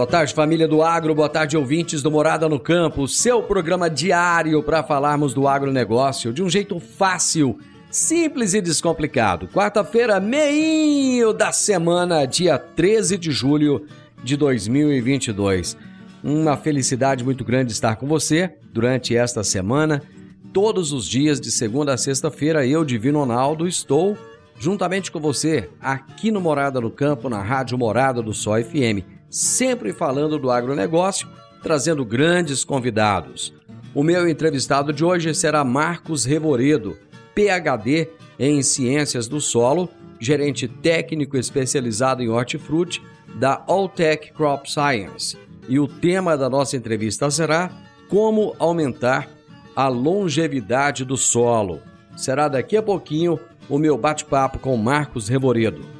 Boa tarde, família do Agro. Boa tarde, ouvintes do Morada no Campo. Seu programa diário para falarmos do agronegócio de um jeito fácil, simples e descomplicado. Quarta-feira, meio da semana, dia 13 de julho de 2022. Uma felicidade muito grande estar com você durante esta semana. Todos os dias, de segunda a sexta-feira, eu, Divino Ronaldo, estou juntamente com você aqui no Morada no Campo, na Rádio Morada do Sol FM sempre falando do agronegócio, trazendo grandes convidados. O meu entrevistado de hoje será Marcos Revoredo, PhD em Ciências do Solo, gerente técnico especializado em hortifruti da Alltech Crop Science. E o tema da nossa entrevista será Como aumentar a longevidade do solo. Será daqui a pouquinho o meu bate-papo com Marcos Revoredo.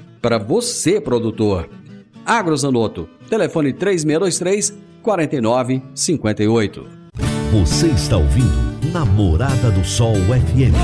para você, produtor. Agrozanoto, telefone 3623 4958. Você está ouvindo Namorada do Sol FM.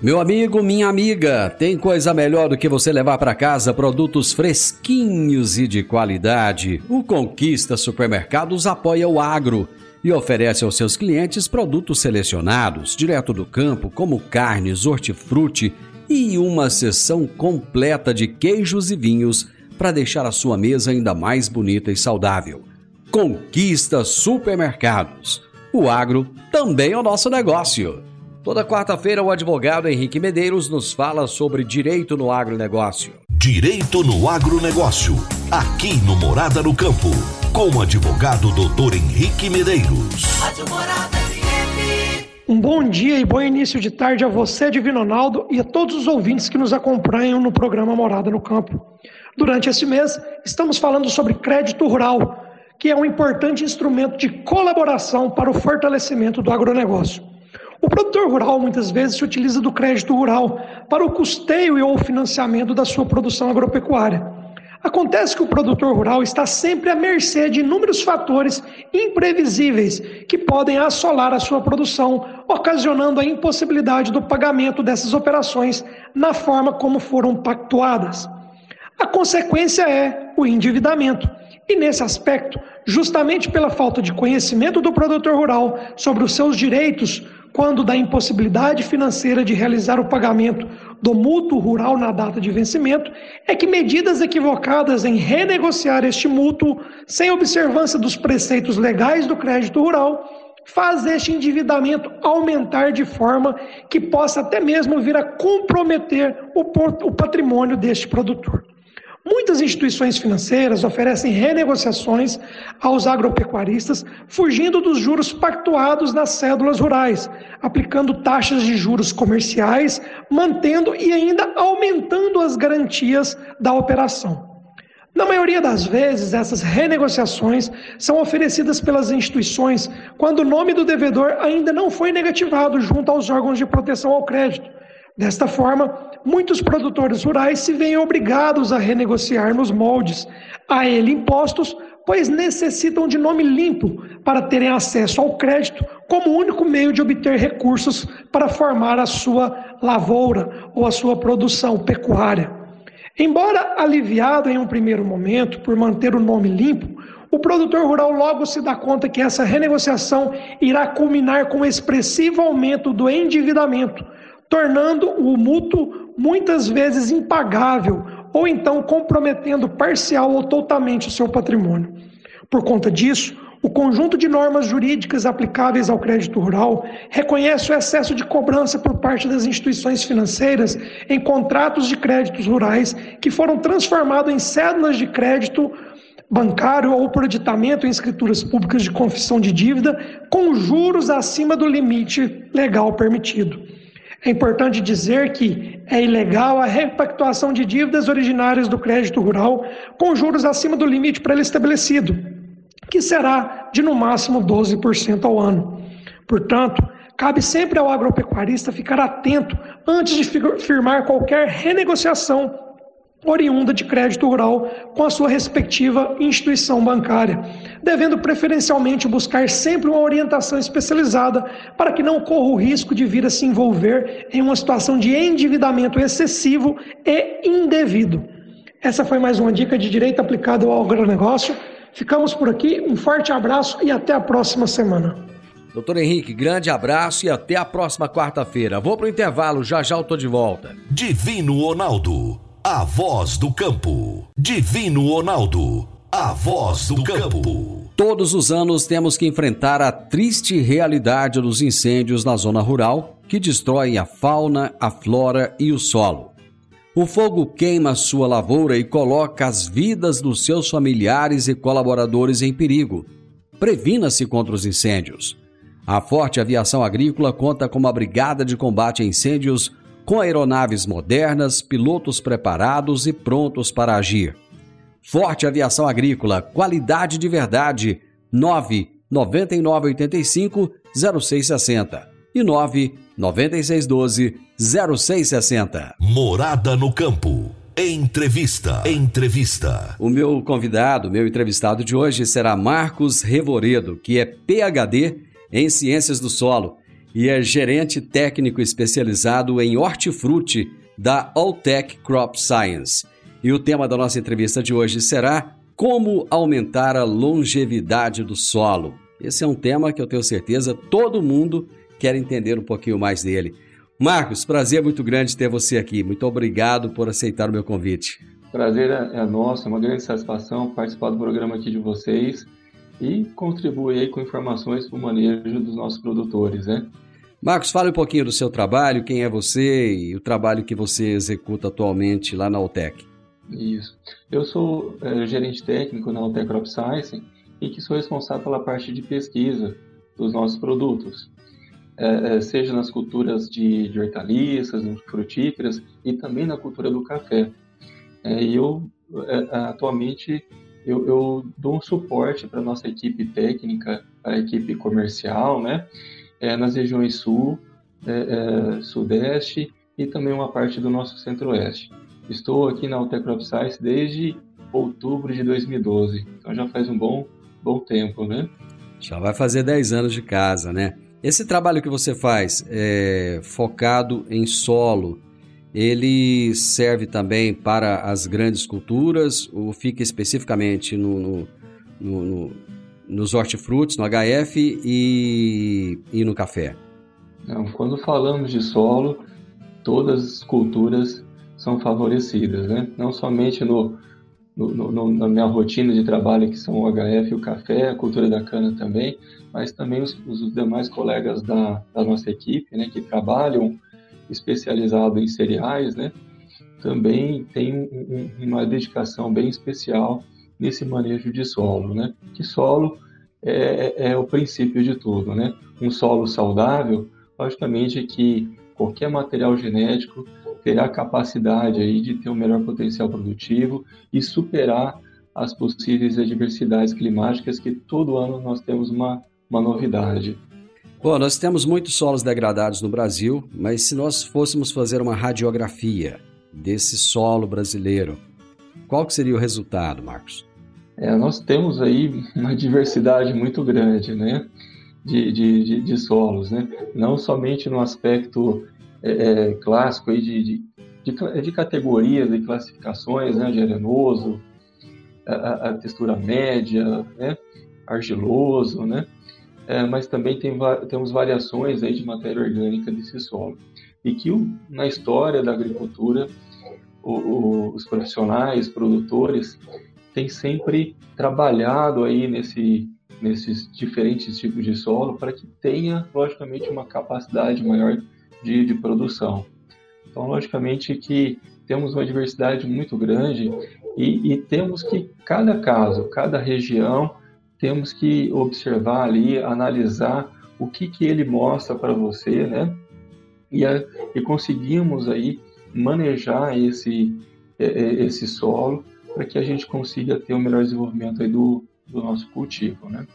Meu amigo, minha amiga, tem coisa melhor do que você levar para casa produtos fresquinhos e de qualidade. O Conquista Supermercados apoia o agro e oferece aos seus clientes produtos selecionados, direto do campo, como carnes, hortifruti e uma seção completa de queijos e vinhos para deixar a sua mesa ainda mais bonita e saudável. Conquista Supermercados. O agro também é o nosso negócio. Toda quarta-feira, o advogado Henrique Medeiros nos fala sobre direito no agronegócio. Direito no agronegócio. Aqui no Morada no Campo com o advogado doutor Henrique Medeiros. Um bom dia e bom início de tarde a você, Divino Ronaldo, e a todos os ouvintes que nos acompanham no programa Morada no Campo. Durante esse mês, estamos falando sobre crédito rural, que é um importante instrumento de colaboração para o fortalecimento do agronegócio. O produtor rural muitas vezes se utiliza do crédito rural para o custeio e ou financiamento da sua produção agropecuária. Acontece que o produtor rural está sempre à mercê de inúmeros fatores imprevisíveis que podem assolar a sua produção, ocasionando a impossibilidade do pagamento dessas operações na forma como foram pactuadas. A consequência é o endividamento. E nesse aspecto, justamente pela falta de conhecimento do produtor rural sobre os seus direitos, quando da impossibilidade financeira de realizar o pagamento do mútuo rural na data de vencimento, é que medidas equivocadas em renegociar este mútuo sem observância dos preceitos legais do crédito rural faz este endividamento aumentar de forma que possa até mesmo vir a comprometer o patrimônio deste produtor. Muitas instituições financeiras oferecem renegociações aos agropecuaristas, fugindo dos juros pactuados nas cédulas rurais, aplicando taxas de juros comerciais, mantendo e ainda aumentando as garantias da operação. Na maioria das vezes, essas renegociações são oferecidas pelas instituições quando o nome do devedor ainda não foi negativado junto aos órgãos de proteção ao crédito Desta forma, muitos produtores rurais se veem obrigados a renegociar nos moldes a ele impostos pois necessitam de nome limpo para terem acesso ao crédito como único meio de obter recursos para formar a sua lavoura ou a sua produção pecuária. Embora aliviado em um primeiro momento por manter o nome limpo, o produtor rural logo se dá conta que essa renegociação irá culminar com um expressivo aumento do endividamento, tornando o mútuo muitas vezes impagável ou então comprometendo parcial ou totalmente o seu patrimônio. Por conta disso, o conjunto de normas jurídicas aplicáveis ao crédito rural reconhece o excesso de cobrança por parte das instituições financeiras em contratos de créditos rurais que foram transformados em cédulas de crédito bancário ou por editamento em escrituras públicas de confissão de dívida com juros acima do limite legal permitido. É importante dizer que é ilegal a repactuação de dívidas originárias do crédito rural com juros acima do limite para ele estabelecido, que será de no máximo 12% ao ano. Portanto, cabe sempre ao agropecuarista ficar atento antes de firmar qualquer renegociação oriunda de crédito rural com a sua respectiva instituição bancária, devendo preferencialmente buscar sempre uma orientação especializada para que não corra o risco de vir a se envolver em uma situação de endividamento excessivo e indevido. Essa foi mais uma dica de direito aplicado ao agronegócio. Ficamos por aqui, um forte abraço e até a próxima semana. Doutor Henrique, grande abraço e até a próxima quarta-feira. Vou para o intervalo, já já eu tô de volta. Divino Ronaldo a voz do campo. Divino Ronaldo, a voz do campo. Todos os anos temos que enfrentar a triste realidade dos incêndios na zona rural que destroem a fauna, a flora e o solo. O fogo queima sua lavoura e coloca as vidas dos seus familiares e colaboradores em perigo. Previna-se contra os incêndios. A Forte Aviação Agrícola conta com uma brigada de combate a incêndios com aeronaves modernas, pilotos preparados e prontos para agir. Forte Aviação Agrícola, qualidade de verdade. 9 9985 0660 e 9 9612 0660. Morada no campo. Entrevista. Entrevista. O meu convidado, meu entrevistado de hoje será Marcos Revoredo, que é PhD em Ciências do Solo e é gerente técnico especializado em hortifruti da Alltech Crop Science. E o tema da nossa entrevista de hoje será Como aumentar a longevidade do solo. Esse é um tema que eu tenho certeza todo mundo quer entender um pouquinho mais dele. Marcos, prazer muito grande ter você aqui. Muito obrigado por aceitar o meu convite. Prazer é, é nosso, é uma grande satisfação participar do programa aqui de vocês e contribuir aí com informações para o manejo dos nossos produtores, né? Marcos, fale um pouquinho do seu trabalho, quem é você e o trabalho que você executa atualmente lá na Altec. Isso. Eu sou é, gerente técnico na Altec Crop Science e que sou responsável pela parte de pesquisa dos nossos produtos, é, é, seja nas culturas de, de hortaliças, frutíferas e também na cultura do café. É, e eu, é, atualmente, eu, eu dou um suporte para nossa equipe técnica, para a equipe comercial, né? É, nas regiões sul, é, é, sudeste e também uma parte do nosso centro-oeste. Estou aqui na Altec Crop Science desde outubro de 2012, então já faz um bom, bom tempo, né? Já vai fazer 10 anos de casa, né? Esse trabalho que você faz é focado em solo, ele serve também para as grandes culturas ou fica especificamente no, no, no, no nos hortifrutis, no HF e, e no café? Não, quando falamos de solo, todas as culturas são favorecidas, né? não somente no, no, no, na minha rotina de trabalho, que são o HF o café, a cultura da cana também, mas também os, os demais colegas da, da nossa equipe, né, que trabalham especializado em cereais, né, também tem um, um, uma dedicação bem especial nesse manejo de solo, né? Que solo é, é, o princípio de tudo, né? Um solo saudável, logicamente que qualquer material genético terá capacidade aí de ter um melhor potencial produtivo e superar as possíveis adversidades climáticas que todo ano nós temos uma, uma novidade. Bom, nós temos muitos solos degradados no Brasil, mas se nós fôssemos fazer uma radiografia desse solo brasileiro, qual que seria o resultado, Marcos? É, nós temos aí uma diversidade muito grande, né? De, de, de, de solos, né? Não somente no aspecto é, é clássico aí de, de, de, de, categorias e classificações, né? De arenoso, a, a textura média, né? Argiloso, né? É, mas também tem, temos variações aí de matéria orgânica desse solo. E que na história da agricultura, o, o, os profissionais, produtores, tem sempre trabalhado aí nesse, nesses diferentes tipos de solo para que tenha, logicamente, uma capacidade maior de, de produção. Então, logicamente que temos uma diversidade muito grande e, e, temos que, cada caso, cada região, temos que observar ali, analisar o que, que ele mostra para você, né? E, a, e conseguimos aí manejar esse, esse solo para que a gente consiga ter o um melhor desenvolvimento aí do, do nosso cultivo, né?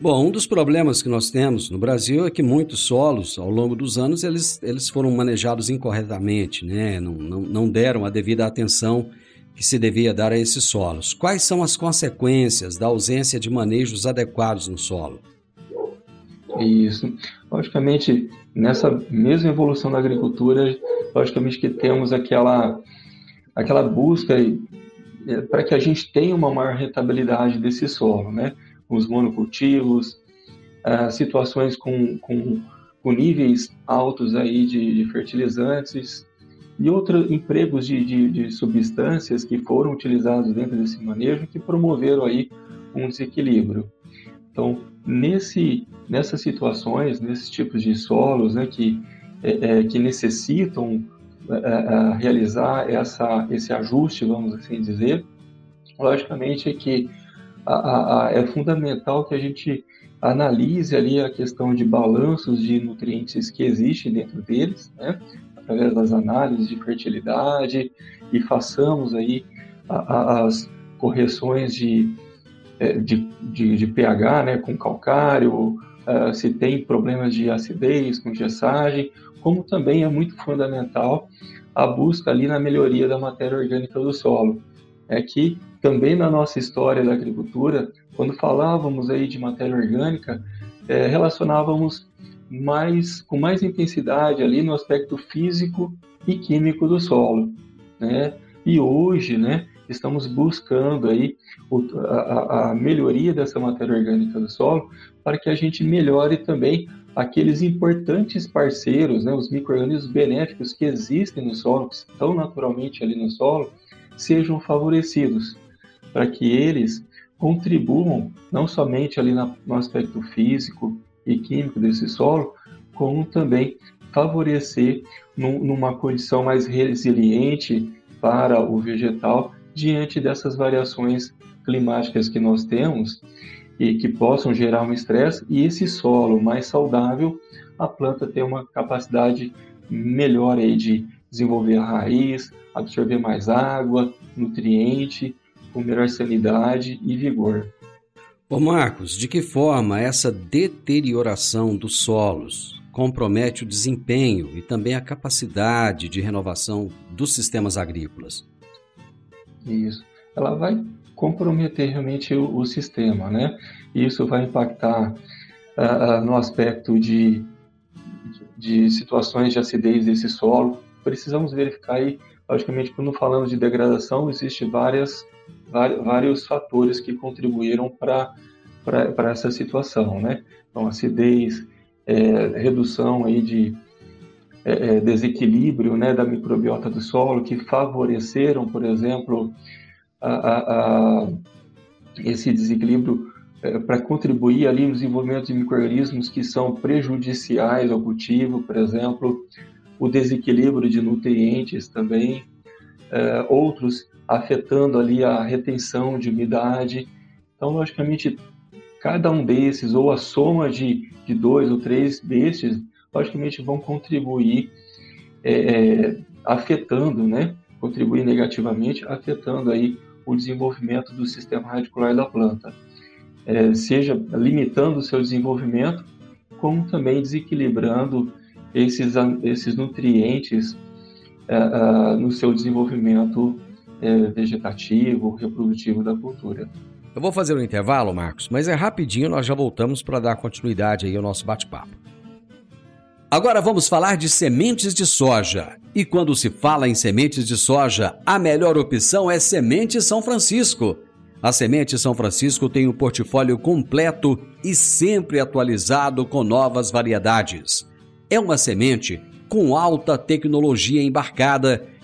Bom, um dos problemas que nós temos no Brasil é que muitos solos, ao longo dos anos, eles, eles foram manejados incorretamente, né? não, não, não deram a devida atenção que se devia dar a esses solos. Quais são as consequências da ausência de manejos adequados no solo? Isso. Logicamente, nessa mesma evolução da agricultura, logicamente que temos aquela, aquela busca é, para que a gente tenha uma maior rentabilidade desse solo, né? Os monocultivos, uh, situações com, com, com, níveis altos aí de, de fertilizantes e outros empregos de, de, de, substâncias que foram utilizados dentro desse manejo que promoveram aí um desequilíbrio. Então, nesse, nessas situações, nesses tipos de solos, né, que, é, é, que necessitam realizar essa, esse ajuste, vamos assim dizer, logicamente é que a, a, é fundamental que a gente analise ali a questão de balanços de nutrientes que existem dentro deles, né? Através das análises de fertilidade e façamos aí as correções de, é, de, de, de, pH né, com calcário, uh, se tem problemas de acidez com gessagem, como também é muito fundamental a busca ali na melhoria da matéria orgânica do solo. É que também na nossa história da agricultura, quando falávamos aí de matéria orgânica, é, relacionávamos mais com mais intensidade ali no aspecto físico e químico do solo, né? E hoje, né, estamos buscando aí a, a melhoria dessa matéria orgânica do solo para que a gente melhore também aqueles importantes parceiros, né, os micro-organismos benéficos que existem no solo, que estão naturalmente ali no solo, sejam favorecidos, para que eles contribuam não somente ali no aspecto físico e químico desse solo, como também favorecer numa condição mais resiliente para o vegetal diante dessas variações climáticas que nós temos e que possam gerar um estresse e esse solo mais saudável, a planta tem uma capacidade melhor aí de desenvolver raiz, absorver mais água, nutriente, com melhor sanidade e vigor. Ô Marcos, de que forma essa deterioração dos solos compromete o desempenho e também a capacidade de renovação dos sistemas agrícolas? Isso. Ela vai comprometer realmente o, o sistema, né? Isso vai impactar uh, no aspecto de, de situações de acidez desse solo. Precisamos verificar aí, logicamente, quando falamos de degradação, existem várias, vários fatores que contribuíram para essa situação, né? Então, acidez, é, redução aí de é, é, desequilíbrio né, da microbiota do solo, que favoreceram, por exemplo, a, a, a esse desequilíbrio é, para contribuir ali no desenvolvimento de microrganismos que são prejudiciais ao cultivo, por exemplo, o desequilíbrio de nutrientes também, é, outros afetando ali a retenção de umidade. Então, logicamente, cada um desses, ou a soma de, de dois ou três destes, logicamente vão contribuir é, é afetando, né? Contribuir negativamente, afetando aí o desenvolvimento do sistema radicular da planta, é, seja limitando o seu desenvolvimento, como também desequilibrando esses, esses nutrientes é, é, no seu desenvolvimento é, vegetativo, reprodutivo da cultura. Eu vou fazer um intervalo, Marcos, mas é rapidinho, nós já voltamos para dar continuidade aí ao nosso bate-papo. Agora vamos falar de sementes de soja. E quando se fala em sementes de soja, a melhor opção é Semente São Francisco. A Semente São Francisco tem um portfólio completo e sempre atualizado com novas variedades. É uma semente com alta tecnologia embarcada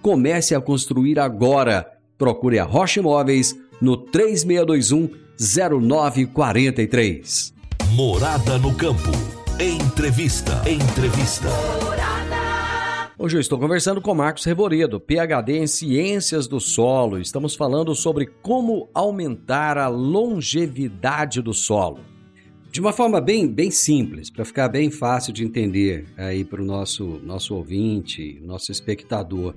Comece a construir agora. Procure a Rocha Imóveis no 3621 0943. Morada no campo. Entrevista. Entrevista. Hoje eu estou conversando com Marcos Revoredo, PhD em Ciências do Solo. Estamos falando sobre como aumentar a longevidade do solo. De uma forma bem, bem simples, para ficar bem fácil de entender aí para o nosso, nosso ouvinte, nosso espectador.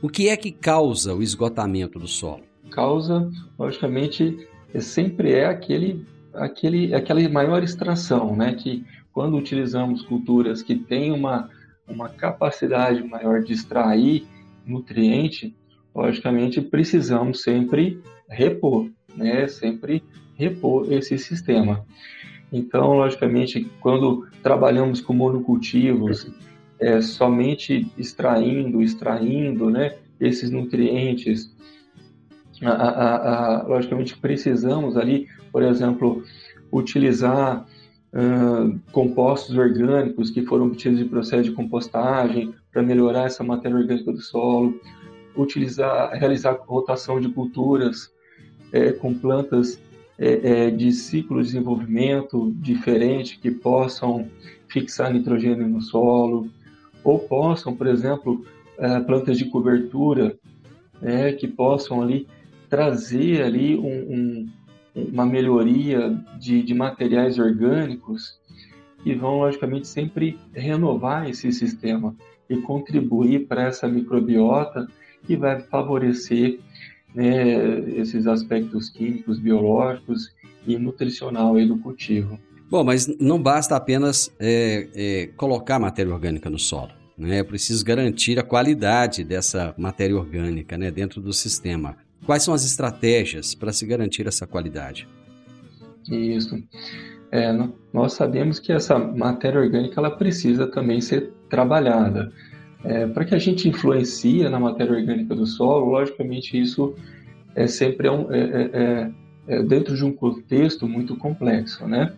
O que é que causa o esgotamento do solo? Causa, logicamente, é, sempre é aquele, aquele, aquela maior extração, né? Que quando utilizamos culturas que têm uma, uma capacidade maior de extrair nutriente, logicamente precisamos sempre repor, né? Sempre repor esse sistema. Então, logicamente, quando trabalhamos com monocultivos, é, somente extraindo, extraindo né, esses nutrientes. A, a, a, logicamente, precisamos ali, por exemplo, utilizar uh, compostos orgânicos que foram obtidos de processo de compostagem para melhorar essa matéria orgânica do solo, utilizar, realizar rotação de culturas é, com plantas é, é, de ciclo de desenvolvimento diferente que possam fixar nitrogênio no solo, ou possam, por exemplo, eh, plantas de cobertura, né, que possam ali trazer ali um, um, uma melhoria de, de materiais orgânicos que vão logicamente sempre renovar esse sistema e contribuir para essa microbiota que vai favorecer né, esses aspectos químicos, biológicos e nutricional aí do cultivo. Bom, mas não basta apenas é, é, colocar matéria orgânica no solo. Né? É preciso garantir a qualidade dessa matéria orgânica né, dentro do sistema. Quais são as estratégias para se garantir essa qualidade? Isso. É, nós sabemos que essa matéria orgânica ela precisa também ser trabalhada. É, para que a gente influencie na matéria orgânica do solo, logicamente isso é sempre um, é, é, é, é dentro de um contexto muito complexo, né?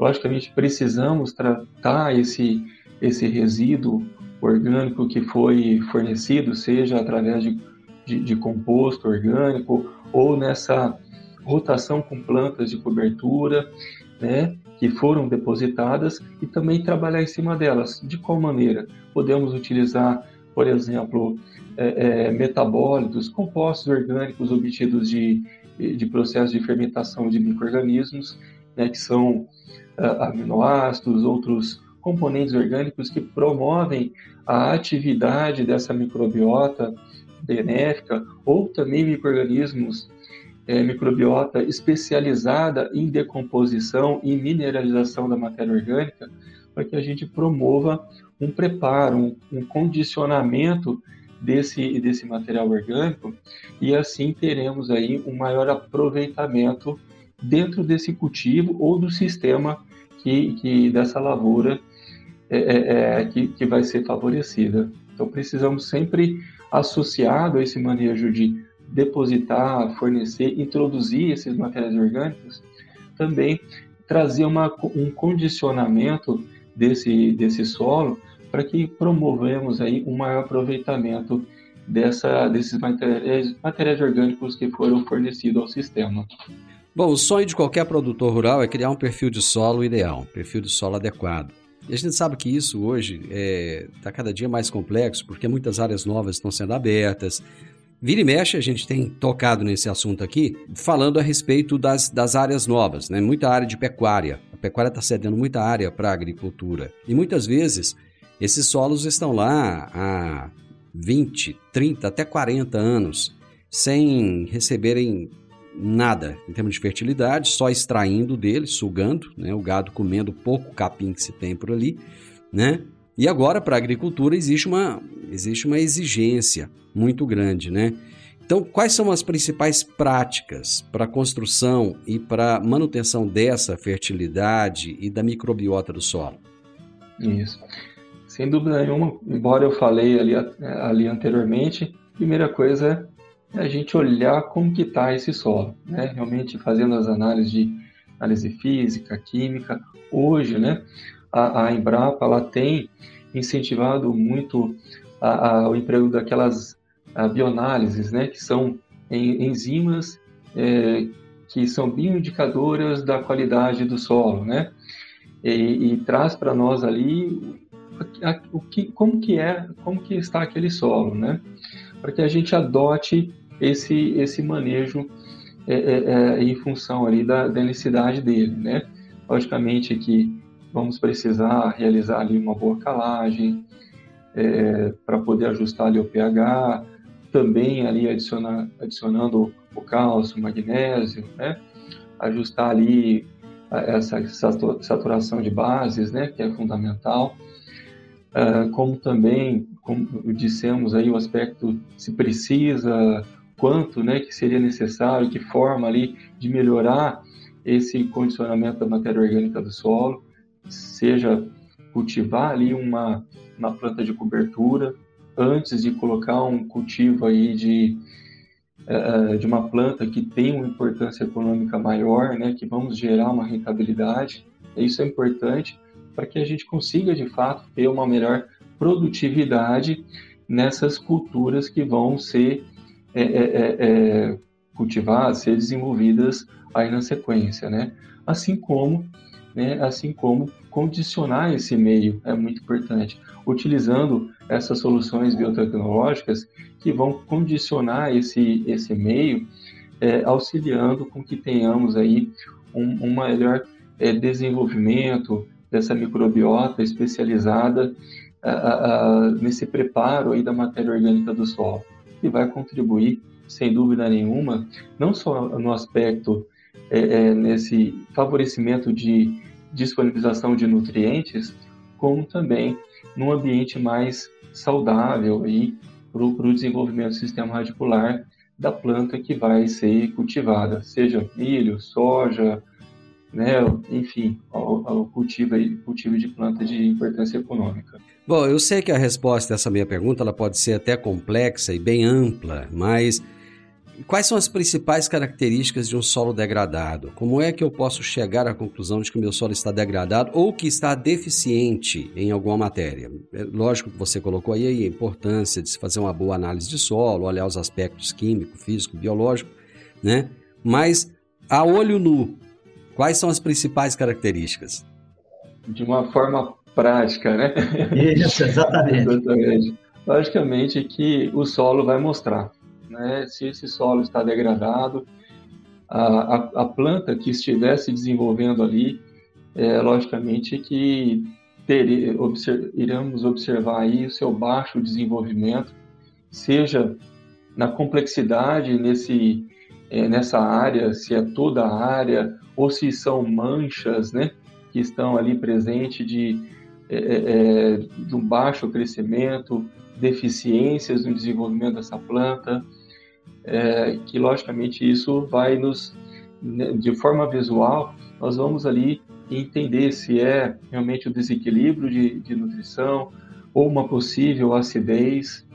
Logicamente precisamos tratar esse, esse resíduo orgânico que foi fornecido, seja através de, de, de composto orgânico ou nessa rotação com plantas de cobertura, né, que foram depositadas e também trabalhar em cima delas. De qual maneira? Podemos utilizar, por exemplo, é, é, metabólitos, compostos orgânicos obtidos de, de processo de fermentação de micro-organismos, né, que são aminoácidos, outros componentes orgânicos que promovem a atividade dessa microbiota benéfica ou também microorganismos é, microbiota especializada em decomposição e mineralização da matéria orgânica para que a gente promova um preparo, um, um condicionamento desse, desse material orgânico e assim teremos aí um maior aproveitamento dentro desse cultivo ou do sistema que, que dessa lavoura é, é, é, que, que vai ser favorecida. Então precisamos sempre associado a esse manejo de depositar, fornecer, introduzir esses materiais orgânicos, também trazer uma, um condicionamento desse, desse solo para que promovemos aí um maior aproveitamento dessa, desses materiais, materiais orgânicos que foram fornecidos ao sistema. Bom, o sonho de qualquer produtor rural é criar um perfil de solo ideal, um perfil de solo adequado. E a gente sabe que isso hoje está é, tá cada dia mais complexo, porque muitas áreas novas estão sendo abertas. Vira e mexe, a gente tem tocado nesse assunto aqui, falando a respeito das, das áreas novas, né? muita área de pecuária. A pecuária está cedendo muita área para a agricultura. E muitas vezes esses solos estão lá há 20, 30, até 40 anos, sem receberem nada em termos de fertilidade, só extraindo dele, sugando, né, o gado comendo pouco capim que se tem por ali, né? E agora para a agricultura existe uma existe uma exigência muito grande, né? Então, quais são as principais práticas para a construção e para manutenção dessa fertilidade e da microbiota do solo? Isso. Sem dúvida nenhuma, embora eu falei ali, ali anteriormente, primeira coisa é a gente olhar como que está esse solo, né? Realmente fazendo as análises de análise física, química. Hoje, né, a, a Embrapa ela tem incentivado muito a, a, o emprego daquelas bioanálises, né, que são enzimas é, que são bioindicadoras da qualidade do solo, né? E, e traz para nós ali o que, como que é, como que está aquele solo, né? Para que a gente adote esse esse manejo é, é, é, em função ali da, da necessidade dele, né? Logicamente que vamos precisar realizar ali uma boa calagem é, para poder ajustar ali o pH, também ali adicionar, adicionando o cálcio, o magnésio, né? Ajustar ali essa saturação de bases, né? Que é fundamental. Uh, como também, como dissemos aí, o aspecto se precisa, quanto né, que seria necessário, que forma ali de melhorar esse condicionamento da matéria orgânica do solo, seja cultivar ali uma, uma planta de cobertura, antes de colocar um cultivo aí de, uh, de uma planta que tem uma importância econômica maior, né, que vamos gerar uma rentabilidade, isso é importante, para que a gente consiga de fato ter uma melhor produtividade nessas culturas que vão ser é, é, é, é, cultivadas, ser desenvolvidas aí na sequência, né? Assim como, né, assim como condicionar esse meio é muito importante, utilizando essas soluções biotecnológicas que vão condicionar esse esse meio, é, auxiliando com que tenhamos aí um, um melhor é, desenvolvimento, dessa microbiota especializada nesse preparo aí da matéria orgânica do solo, que vai contribuir, sem dúvida nenhuma, não só no aspecto é, é, nesse favorecimento de disponibilização de nutrientes, como também num ambiente mais saudável para o desenvolvimento do sistema radicular da planta que vai ser cultivada, seja milho, soja, né, enfim, ao cultivo, cultivo de planta de importância econômica. Bom, eu sei que a resposta a essa minha pergunta ela pode ser até complexa e bem ampla, mas quais são as principais características de um solo degradado? Como é que eu posso chegar à conclusão de que o meu solo está degradado ou que está deficiente em alguma matéria? É lógico que você colocou aí a importância de se fazer uma boa análise de solo, olhar os aspectos químico, físico, biológico, né? Mas a olho nu, Quais são as principais características? De uma forma prática, né? Isso, exatamente. exatamente. Logicamente que o solo vai mostrar, né? Se esse solo está degradado, a, a, a planta que estiver se desenvolvendo ali, é, logicamente que ter, observ, iremos observar aí o seu baixo desenvolvimento, seja na complexidade nesse, é, nessa área, se é toda a área ou se são manchas, né, que estão ali presentes de, é, é, é, de um baixo crescimento, deficiências no desenvolvimento dessa planta, é, que logicamente isso vai nos, né, de forma visual, nós vamos ali entender se é realmente o desequilíbrio de, de nutrição ou uma possível acidez,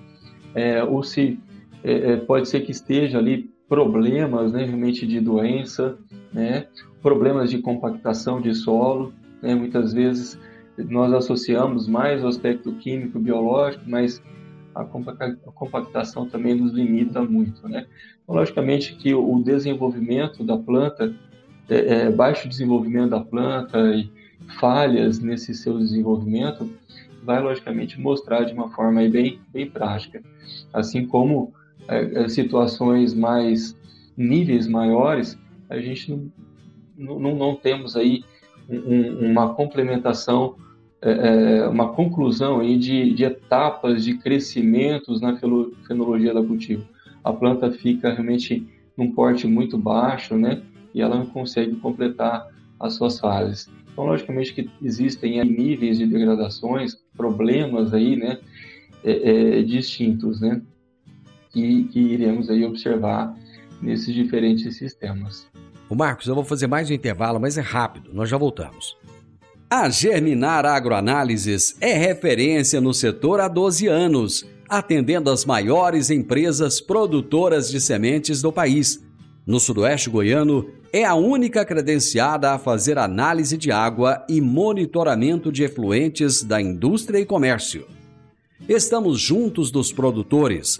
é, ou se é, é, pode ser que esteja ali problemas né, realmente de doença, né, problemas de compactação de solo. Né, muitas vezes nós associamos mais o aspecto químico, biológico, mas a compactação também nos limita muito. Né? Então, logicamente que o desenvolvimento da planta, é, é, baixo desenvolvimento da planta e falhas nesse seu desenvolvimento, vai logicamente mostrar de uma forma bem, bem prática. Assim como é, é, situações mais níveis maiores, a gente não, não, não temos aí um, uma complementação, é, é, uma conclusão aí de, de etapas de crescimentos na fenologia da cultivo. A planta fica realmente num porte muito baixo, né? E ela não consegue completar as suas fases. Então, logicamente que existem níveis de degradações, problemas aí, né? É, é, distintos, né? que, que iremos aí observar nesses diferentes sistemas. O Marcos, eu vou fazer mais um intervalo, mas é rápido, nós já voltamos. A Germinar Agroanálises é referência no setor há 12 anos, atendendo as maiores empresas produtoras de sementes do país. No Sudoeste Goiano, é a única credenciada a fazer análise de água e monitoramento de efluentes da indústria e comércio. Estamos juntos dos produtores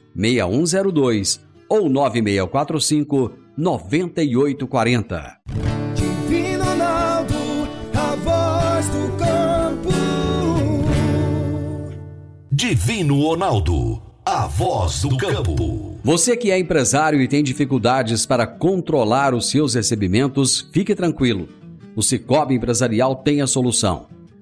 6102 ou 9645 9840. Divino Ronaldo, a voz do campo. Divino Ronaldo, a voz do campo. Você que é empresário e tem dificuldades para controlar os seus recebimentos, fique tranquilo. O Cicobi Empresarial tem a solução.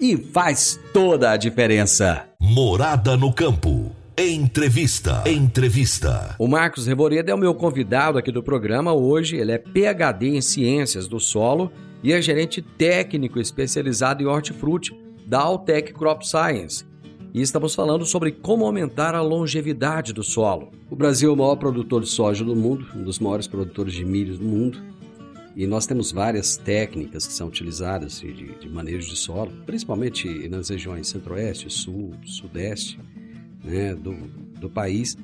e faz toda a diferença. Morada no campo. Entrevista. Entrevista. O Marcos Reboreda é o meu convidado aqui do programa hoje. Ele é PhD em Ciências do Solo e é gerente técnico especializado em hortifruti da Altec Crop Science. E estamos falando sobre como aumentar a longevidade do solo. O Brasil é o maior produtor de soja do mundo, um dos maiores produtores de milho do mundo. E nós temos várias técnicas que são utilizadas de, de manejo de solo, principalmente nas regiões centro-oeste, sul, sudeste né, do, do país.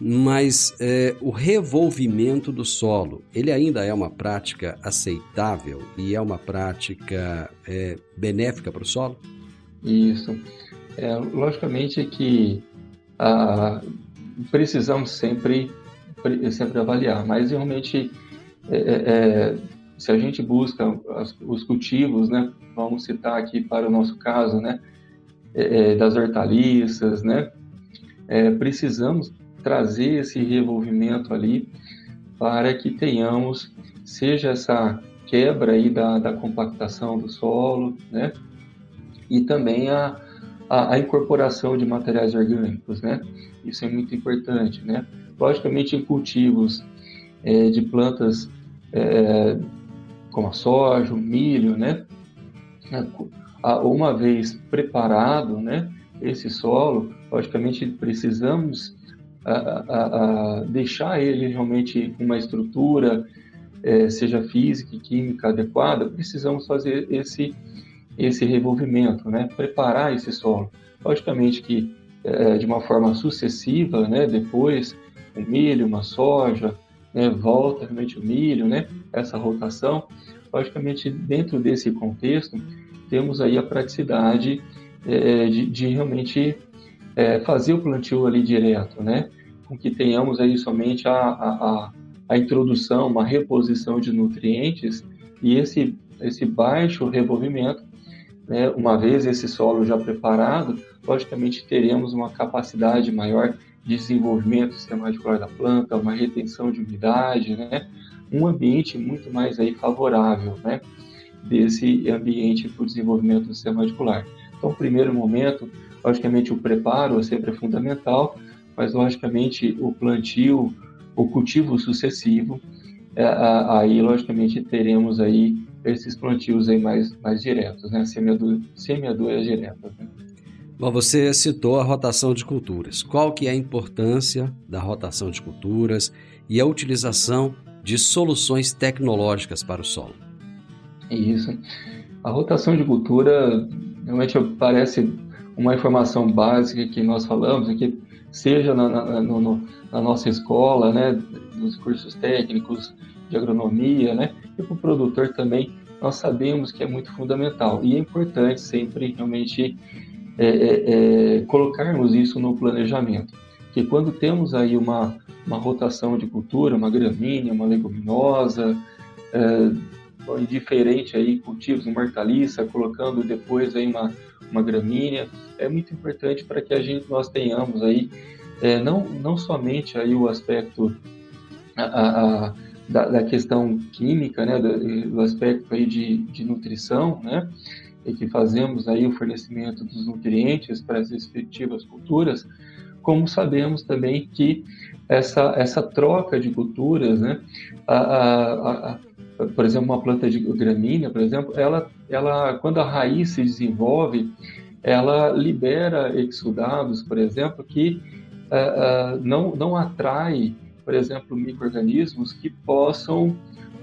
Mas é, o revolvimento do solo, ele ainda é uma prática aceitável e é uma prática é, benéfica para o solo? Isso. É, logicamente que ah, precisamos sempre, sempre avaliar, mas realmente é, é, é, se a gente busca as, os cultivos, né, vamos citar aqui para o nosso caso, né, é, das hortaliças, né, precisamos trazer esse revolvimento ali para que tenhamos, seja essa quebra aí da, da compactação do solo, né, e também a, a, a, incorporação de materiais orgânicos, né, isso é muito importante, né, logicamente em cultivos é, de plantas é, como a soja, o milho, né? Uma vez preparado, né, esse solo, logicamente precisamos a, a, a deixar ele realmente com uma estrutura, é, seja física e química adequada, precisamos fazer esse esse revolvimento, né? Preparar esse solo. Logicamente que é, de uma forma sucessiva, né? Depois o milho, uma soja, né, volta realmente o milho, né, essa rotação. Logicamente, dentro desse contexto, temos aí a praticidade é, de, de, realmente é, fazer o plantio ali direto, né? com que tenhamos aí somente a, a, a introdução, uma reposição de nutrientes e esse, esse baixo revolvimento, né, uma vez esse solo já preparado, logicamente teremos uma capacidade maior desenvolvimento do sistema radicular da planta, uma retenção de umidade, né, um ambiente muito mais aí favorável, né, desse ambiente para o desenvolvimento do sistema radicular. Então, primeiro momento, logicamente o preparo sempre é fundamental, mas logicamente o plantio, o cultivo sucessivo, é, aí logicamente teremos aí esses plantios aí mais, mais diretos, né? Semeaduras diretas. Né? Bom, você citou a rotação de culturas. Qual que é a importância da rotação de culturas e a utilização de soluções tecnológicas para o solo? Isso. A rotação de cultura realmente parece uma informação básica que nós falamos, que seja na, na, no, na nossa escola, né, nos cursos técnicos de agronomia, né, e para o produtor também, nós sabemos que é muito fundamental e é importante sempre realmente é, é, é, colocarmos isso no planejamento. Que quando temos aí uma, uma rotação de cultura, uma gramínea, uma leguminosa, é, diferente aí cultivos, uma hortaliça, colocando depois aí uma, uma gramínea, é muito importante para que a gente nós tenhamos aí é, não, não somente aí o aspecto a, a, da, da, questão química, né, do, do, aspecto aí de, de nutrição, né, e que fazemos aí o fornecimento dos nutrientes para as respectivas culturas, como sabemos também que essa, essa troca de culturas, né, a, a, a, por exemplo, uma planta de gramínea, por exemplo, ela, ela, quando a raiz se desenvolve, ela libera exudados, por exemplo, que uh, uh, não, não atrai, por exemplo, micro-organismos que possam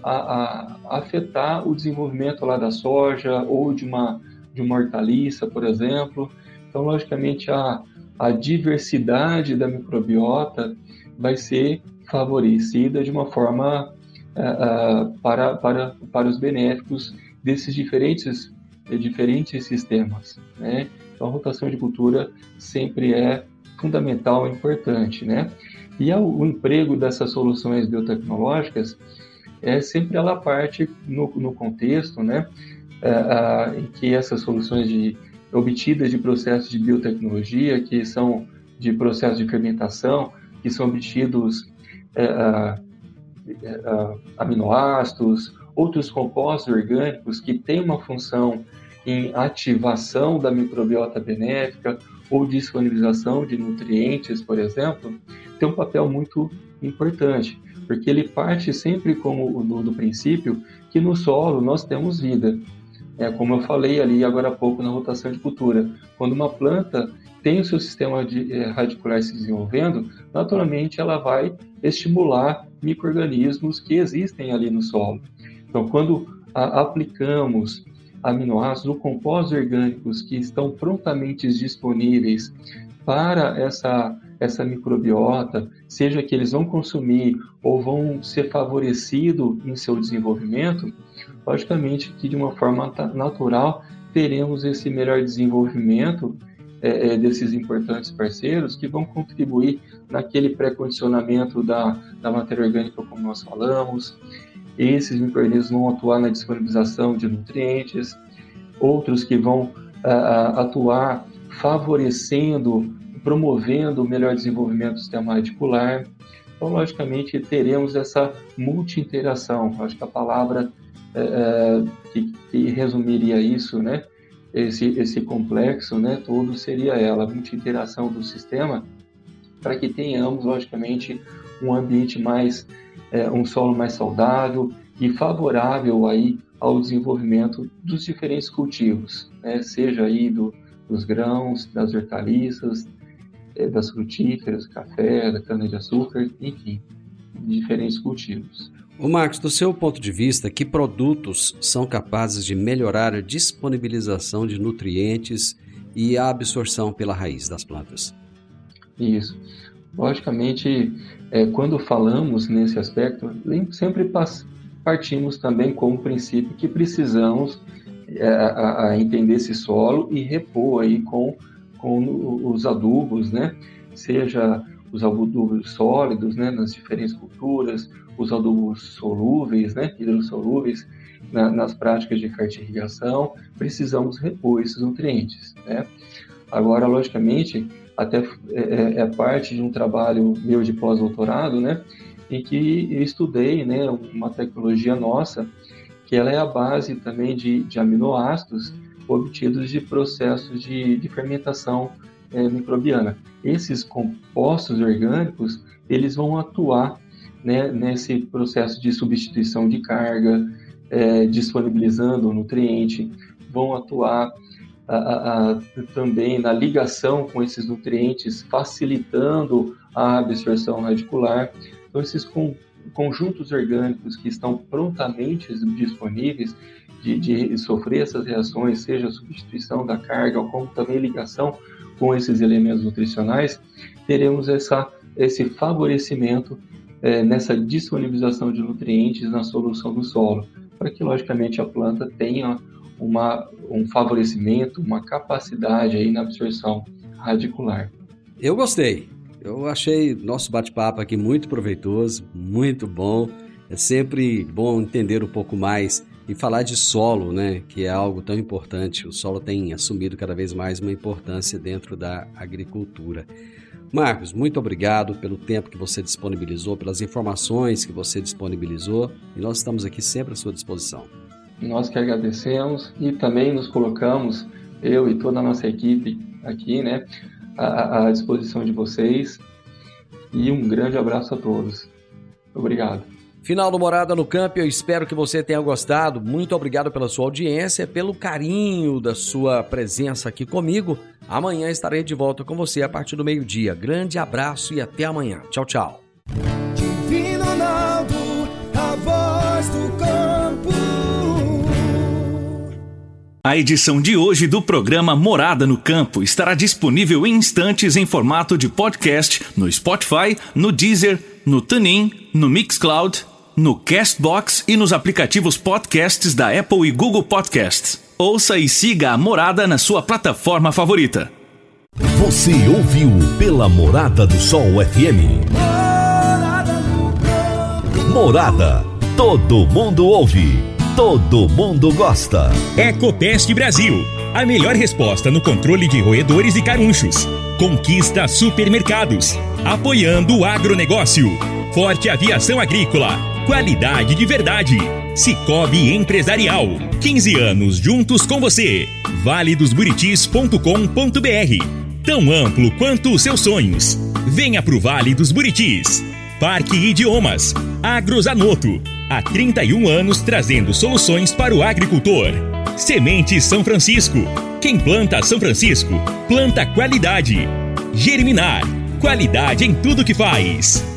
a, a, afetar o desenvolvimento lá da soja ou de uma, de uma hortaliça, por exemplo. Então, logicamente, a, a diversidade da microbiota vai ser favorecida de uma forma uh, para, para, para os benéficos desses diferentes, diferentes sistemas. Né? Então, a rotação de cultura sempre é fundamental e importante. Né? E o emprego dessas soluções biotecnológicas é sempre ela parte no, no contexto né, uh, em que essas soluções de, obtidas de processos de biotecnologia, que são de processos de fermentação, que são obtidos uh, uh, aminoácidos, outros compostos orgânicos que têm uma função em ativação da microbiota benéfica ou disponibilização de nutrientes, por exemplo, tem um papel muito importante, porque ele parte sempre como do, do princípio que no solo nós temos vida. É, como eu falei ali agora há pouco na rotação de cultura, quando uma planta tem o seu sistema de, eh, radicular se desenvolvendo, naturalmente ela vai estimular micro-organismos que existem ali no solo. Então, quando a, aplicamos aminoácidos ou compostos orgânicos que estão prontamente disponíveis para essa, essa microbiota, seja que eles vão consumir ou vão ser favorecidos em seu desenvolvimento, logicamente que de uma forma natural teremos esse melhor desenvolvimento é, é, desses importantes parceiros que vão contribuir naquele pré-condicionamento da, da matéria orgânica, como nós falamos. Esses micro-organismos vão atuar na disponibilização de nutrientes, outros que vão atuar favorecendo, promovendo o melhor desenvolvimento do sistema radicular. Então, logicamente, teremos essa multi-interação. Acho que a palavra é, é que, que resumiria isso, né? esse, esse complexo né, todo seria ela, multi-interação do sistema, para que tenhamos, logicamente, um ambiente mais, é, um solo mais saudável e favorável aí ao desenvolvimento dos diferentes cultivos, né, seja aí do, dos grãos, das hortaliças, das frutíferas, café, da cana-de-açúcar, enfim, diferentes cultivos. O Marcos, do seu ponto de vista, que produtos são capazes de melhorar a disponibilização de nutrientes e a absorção pela raiz das plantas? Isso. Logicamente, é, quando falamos nesse aspecto, sempre partimos também com o princípio que precisamos é, a, a entender esse solo e repor aí com, com os adubos, né? Seja os adubos sólidos, né, nas diferentes culturas, os adubos solúveis, né, hidrossolúveis, na, nas práticas de fertirrigação, precisamos repor esses nutrientes, né. Agora, logicamente, até é, é, é parte de um trabalho meu de pós-doutorado, né, em que eu estudei, né, uma tecnologia nossa, que ela é a base também de, de aminoácidos obtidos de processos de, de fermentação é, microbiana. Esses compostos orgânicos, eles vão atuar né, nesse processo de substituição de carga, é, disponibilizando o nutriente, vão atuar a, a, a, também na ligação com esses nutrientes, facilitando a absorção radicular. Então, esses com, conjuntos orgânicos que estão prontamente disponíveis de, de sofrer essas reações, seja a substituição da carga, como também ligação com esses elementos nutricionais, teremos essa, esse favorecimento é, nessa disponibilização de nutrientes na solução do solo, para que, logicamente, a planta tenha uma, um favorecimento, uma capacidade aí na absorção radicular. Eu gostei. Eu achei nosso bate-papo aqui muito proveitoso, muito bom. É sempre bom entender um pouco mais e falar de solo, né, que é algo tão importante. O solo tem assumido cada vez mais uma importância dentro da agricultura. Marcos, muito obrigado pelo tempo que você disponibilizou, pelas informações que você disponibilizou e nós estamos aqui sempre à sua disposição. Nós que agradecemos e também nos colocamos, eu e toda a nossa equipe aqui, né, à, à disposição de vocês e um grande abraço a todos. Obrigado. Final do Morada no Campo, eu espero que você tenha gostado. Muito obrigado pela sua audiência, pelo carinho da sua presença aqui comigo. Amanhã estarei de volta com você a partir do meio-dia. Grande abraço e até amanhã. Tchau, tchau. Divino Ronaldo, a voz do campo. A edição de hoje do programa Morada no Campo estará disponível em instantes em formato de podcast no Spotify, no Deezer, no TuneIn, no Mixcloud no Castbox e nos aplicativos podcasts da Apple e Google Podcasts. Ouça e siga a Morada na sua plataforma favorita. Você ouviu pela Morada do Sol FM. Morada. Todo mundo ouve. Todo mundo gosta. Ecopest Brasil. A melhor resposta no controle de roedores e carunchos. Conquista supermercados. Apoiando o agronegócio. Forte Aviação Agrícola Qualidade de verdade. Cicobi Empresarial. 15 anos juntos com você. valedosburitis.com.br. Tão amplo quanto os seus sonhos. Venha pro Vale dos Buritis. Parque Idiomas. Agrozanoto. Há 31 anos trazendo soluções para o agricultor. Semente São Francisco. Quem planta São Francisco, planta qualidade. Germinar. Qualidade em tudo que faz.